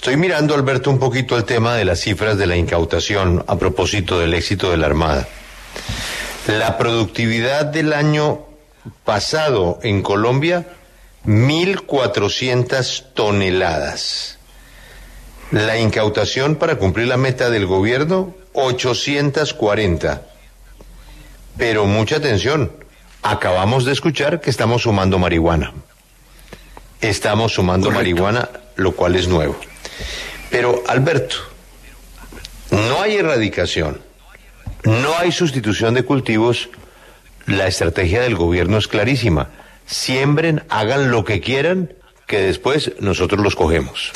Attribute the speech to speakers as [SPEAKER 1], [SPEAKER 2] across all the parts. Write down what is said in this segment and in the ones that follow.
[SPEAKER 1] Estoy mirando, Alberto, un poquito el tema de las cifras de la incautación a propósito del éxito de la Armada. La productividad del año pasado en Colombia, 1.400 toneladas. La incautación para cumplir la meta del gobierno, 840. Pero mucha atención, acabamos de escuchar que estamos sumando marihuana. Estamos sumando
[SPEAKER 2] Correcto.
[SPEAKER 1] marihuana, lo cual es nuevo. Pero, Alberto, no hay erradicación, no hay sustitución de cultivos. La estrategia del gobierno es clarísima. Siembren, hagan lo que quieran, que después nosotros los cogemos.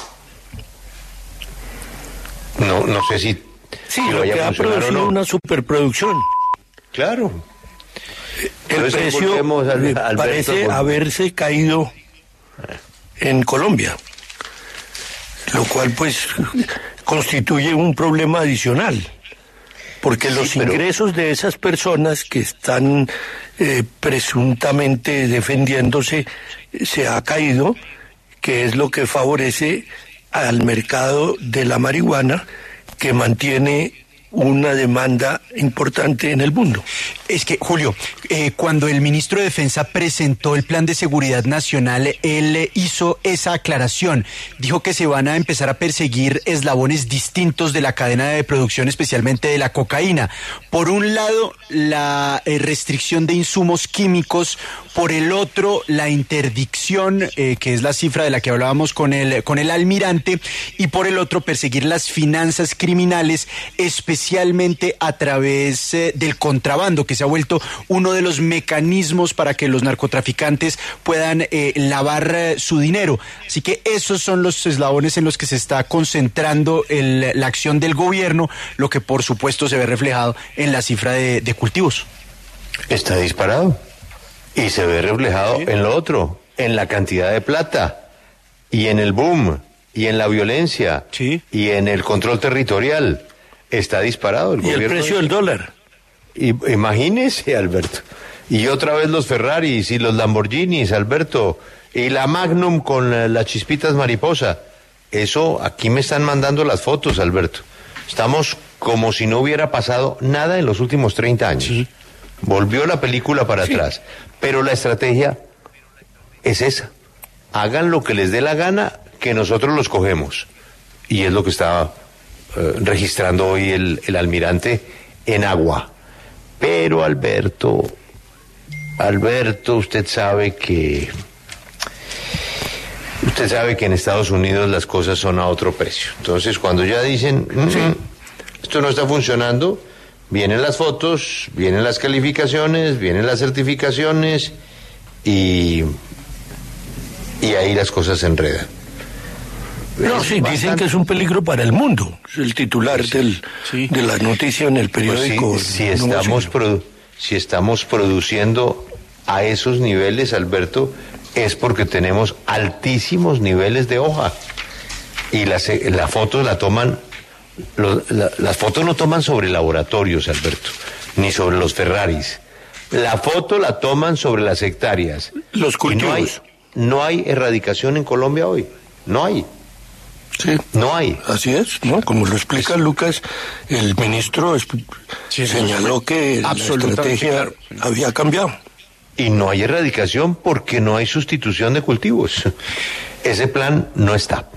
[SPEAKER 1] No, no sé si,
[SPEAKER 2] Sí,
[SPEAKER 1] si
[SPEAKER 2] lo que ha
[SPEAKER 1] o
[SPEAKER 2] producido
[SPEAKER 1] no.
[SPEAKER 2] una superproducción.
[SPEAKER 1] Claro.
[SPEAKER 2] El precio
[SPEAKER 1] volvemos al- Alberto,
[SPEAKER 2] parece haberse caído en Colombia, lo cual pues constituye un problema adicional, porque
[SPEAKER 1] Sí,
[SPEAKER 2] los
[SPEAKER 1] pero-
[SPEAKER 2] ingresos de esas personas que están eh, presuntamente defendiéndose se ha caído, que es lo que favorece al mercado de la marihuana que mantiene una demanda importante en el mundo.
[SPEAKER 3] Es que, Julio, eh, cuando el ministro de Defensa presentó el Plan de Seguridad Nacional, él hizo esa aclaración. Dijo que se van a empezar a perseguir eslabones distintos de la cadena de producción, especialmente de la cocaína. Por un lado, la eh, restricción de insumos químicos, por el otro, la interdicción, eh, que es la cifra de la que hablábamos con el, con el almirante, y por el otro, perseguir las finanzas criminales, especialmente a través eh, del contrabando, que se ha vuelto uno de los mecanismos para que los narcotraficantes puedan eh, lavar eh, su dinero. Así que esos son los eslabones en los que se está concentrando el- la acción del gobierno, lo que por supuesto se ve reflejado en la cifra de, de cultivos.
[SPEAKER 1] Está disparado. Y se ve reflejado
[SPEAKER 3] Sí.
[SPEAKER 1] en lo otro, en la cantidad de plata, y en el boom, y en la violencia,
[SPEAKER 3] Sí.
[SPEAKER 1] y en el control territorial. Está disparado el
[SPEAKER 2] Y el
[SPEAKER 1] gobierno.
[SPEAKER 2] precio del dólar.
[SPEAKER 1] Y, imagínese, Alberto. Y otra vez los Ferraris y los Lamborghinis, Alberto. Y la Magnum con las chispitas mariposa. Eso, aquí me están mandando las fotos, Alberto. Estamos como si no hubiera pasado nada en los últimos 30 años. Volvió la película para atrás. Pero la estrategia es esa. Hagan lo que les dé la gana, que nosotros los cogemos. Y es lo que estaba eh, registrando hoy el, el almirante en agua. Pero Alberto, Alberto, usted sabe que... Usted sabe que en Estados Unidos las cosas son a otro precio. Entonces, cuando ya dicen, "Mm, esto no está funcionando, vienen las fotos, vienen las calificaciones, vienen las certificaciones y, y ahí las cosas se enredan.
[SPEAKER 2] No, sí, dicen que es un peligro para el mundo. Es el titular del,
[SPEAKER 3] sí.
[SPEAKER 2] de la noticia en el
[SPEAKER 1] Pues sí,
[SPEAKER 2] periódico.
[SPEAKER 1] si, estamos produ- si estamos produciendo a esos niveles, Alberto, es porque tenemos altísimos niveles de hoja. Y las, eh, la foto la toman, los- la- las fotos no toman sobre laboratorios, Alberto, ni sobre los Ferraris. La foto la toman sobre las hectáreas.
[SPEAKER 2] Los
[SPEAKER 1] Y no hay,
[SPEAKER 2] cultivos.
[SPEAKER 1] no hay erradicación en Colombia hoy. No hay.
[SPEAKER 2] Sí.
[SPEAKER 1] No hay.
[SPEAKER 2] Así es, ¿no? Como lo explica Lucas, el ministro es-
[SPEAKER 3] Sí, sí,
[SPEAKER 2] señaló que la estrategia
[SPEAKER 3] claro.
[SPEAKER 2] había cambiado.
[SPEAKER 1] Y no hay erradicación porque no hay sustitución de cultivos. Ese plan no está.